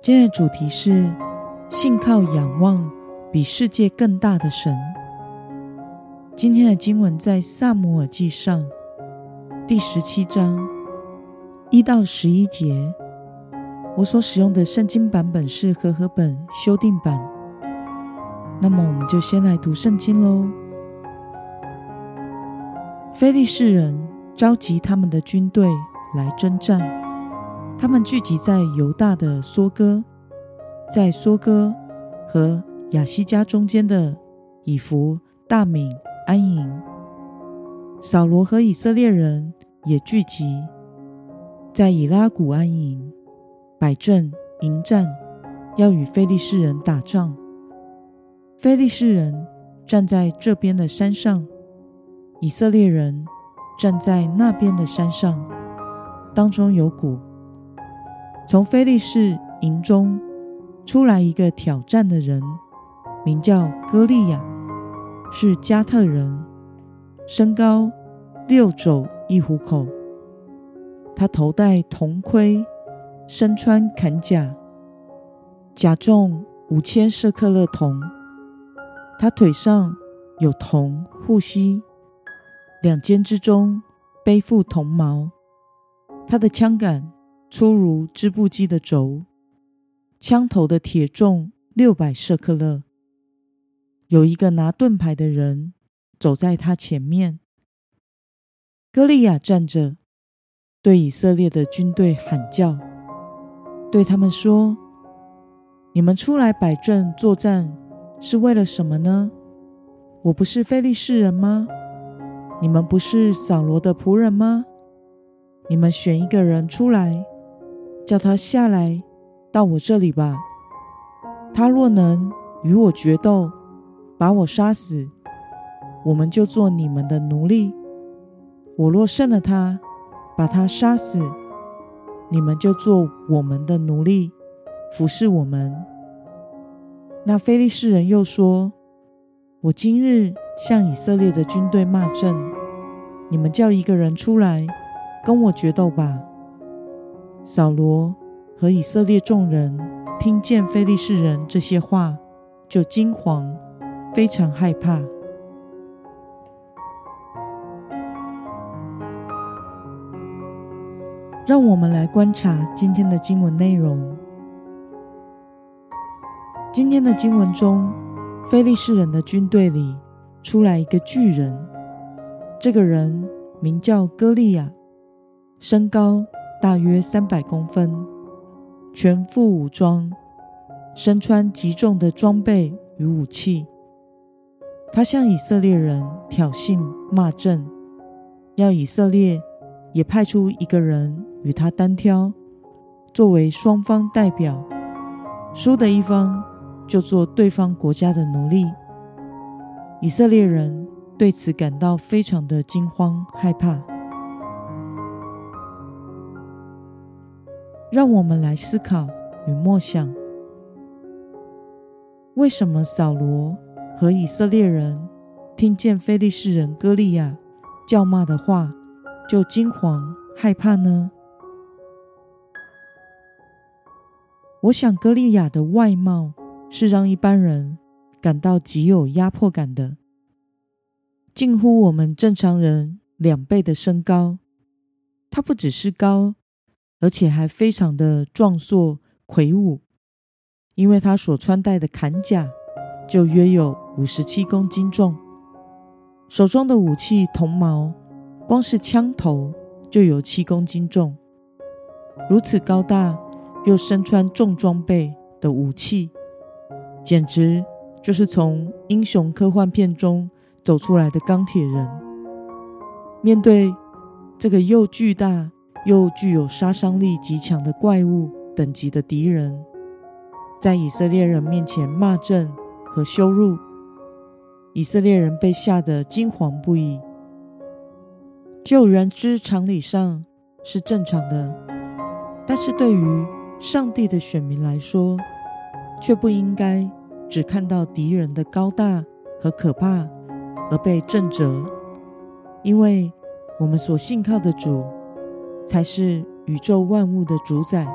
今天的主题是信靠仰望比世界更大的神。今天的经文在撒母耳记上第十七章一到十一节。我所使用的圣经版本是和合本修订版。那么，我们就先来读圣经喽。非利士人召集他们的军队来征战，他们聚集在犹大的梭哥，在梭哥和亚西加中间的以弗大悯安营。扫罗和以色列人也聚集在以拉谷安营，摆阵迎战，要与非利士人打仗。非利士人站在这边的山上，以色列人站在那边的山上，当中有谷。从非利士营中出来一个挑战的人，名叫歌利亚，是迦特人，身高六肘一虎口。他头戴铜盔，身穿铠甲，甲重五千舍克勒铜。他腿上有铜护膝，两肩之中背负铜矛。他的枪杆粗如织布机的轴，枪头的铁重六百舍克勒。有一个拿盾牌的人走在他前面。歌利亚站着，对以色列的军队喊叫，对他们说：“你们出来摆阵作战。”是为了什么呢？我不是非利士人吗？你们不是扫罗的仆人吗？你们选一个人出来，叫他下来到我这里吧。他若能与我决斗，把我杀死，我们就做你们的奴隶；我若胜了他，把他杀死，你们就做我们的奴隶，服侍我们。那非利士人又说：“我今日向以色列的军队骂阵，你们叫一个人出来跟我决斗吧。”扫罗和以色列众人听见非利士人这些话，就惊惶，非常害怕。让我们来观察今天的经文内容。今天的经文中，非利士人的军队里出来一个巨人，这个人名叫歌利亚，身高大约三百公分，全副武装，身穿极重的装备与武器。他向以色列人挑衅骂阵，要以色列也派出一个人与他单挑，作为双方代表，输的一方。就做对方国家的奴隶。以色列人对此感到非常的惊慌害怕。让我们来思考与默想：为什么扫罗和以色列人听见非利士人歌利亚叫骂的话，就惊惶害怕呢？我想歌利亚的外貌。是让一般人感到极有压迫感的，近乎我们正常人两倍的身高。他不只是高，而且还非常的壮硕魁梧，因为他所穿戴的铠甲就约有五十七公斤重，手中的武器铜矛，光是枪头就有七公斤重。如此高大又身穿重装备的武器。简直就是从英雄科幻片中走出来的钢铁人。面对这个又巨大又具有杀伤力极强的怪物等级的敌人，在以色列人面前骂阵和羞辱，以色列人被吓得惊惶不已。就人之常理上是正常的，但是对于上帝的选民来说，却不应该只看到敌人的高大和可怕而被震慑，因为我们所信靠的主才是宇宙万物的主宰，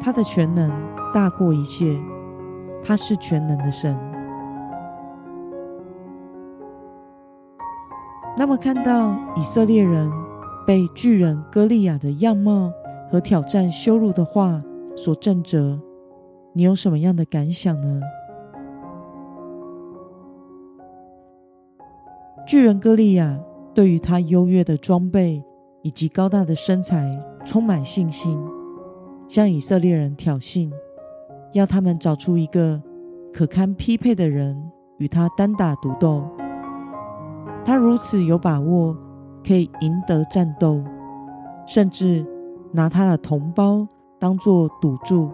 他的全能大过一切，他是全能的神。那么，看到以色列人被巨人歌利亚的样貌和挑战羞辱的话所震慑，你有什么样的感想呢？巨人歌利亚对于他优越的装备以及高大的身材充满信心，向以色列人挑衅，要他们找出一个可堪匹配的人与他单打独斗。他如此有把握可以赢得战斗，甚至拿他的同胞当作赌注，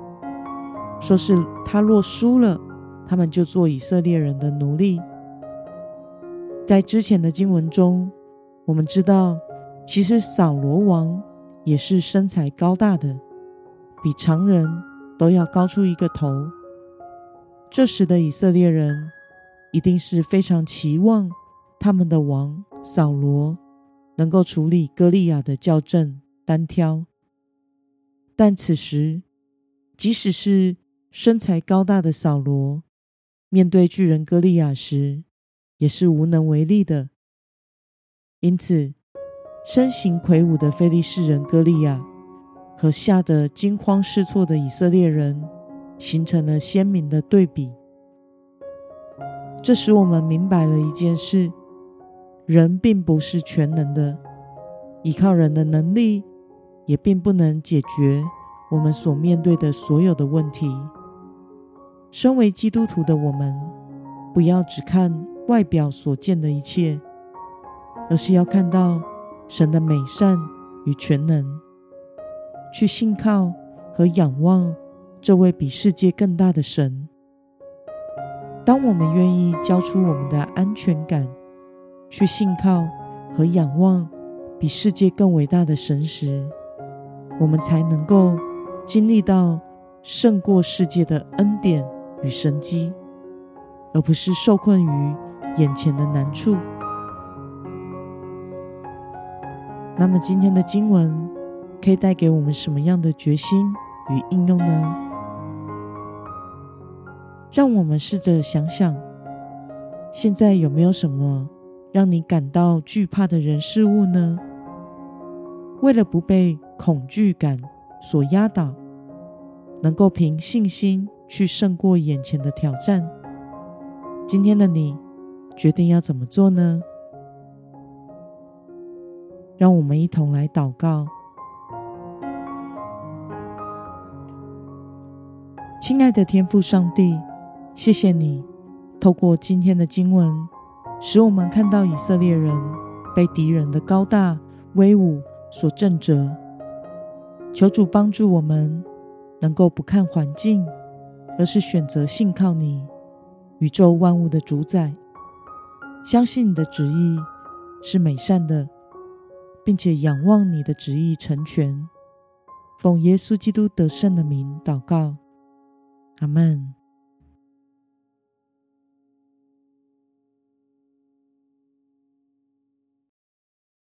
说是他若输了，他们就做以色列人的奴隶。在之前的经文中，我们知道，其实扫罗王也是身材高大的，比常人都要高出一个头。这时的以色列人一定是非常期望。他们的王扫罗能够处理歌利亚的校正单挑，但此时，即使是身材高大的扫罗，面对巨人歌利亚时，也是无能为力的。因此，身形魁梧的菲利士人歌利亚和吓得惊慌失措的以色列人，形成了鲜明的对比。这使我们明白了一件事。人并不是全能的，依靠人的能力也并不能解决我们所面对的所有的问题。身为基督徒的我们，不要只看外表所见的一切，而是要看到神的美善与全能，去信靠和仰望这位比世界更大的神。当我们愿意交出我们的安全感，去信靠和仰望比世界更伟大的神时，我们才能够经历到胜过世界的恩典与神迹，而不是受困于眼前的难处。那么，今天的经文可以带给我们什么样的决心与应用呢？让我们试着想想，现在有没有什么让你感到惧怕的人事物呢？为了不被恐惧感所压倒，能够凭信心去胜过眼前的挑战，今天的你决定要怎么做呢？让我们一同来祷告。亲爱的天父上帝，谢谢你透过今天的经文。使我们看到以色列人被敌人的高大威武所震慑，求主帮助我们能够不看环境，而是选择信靠你，宇宙万物的主宰，相信你的旨意是美善的，并且仰望你的旨意成全。奉耶稣基督得胜的名祷告，阿门。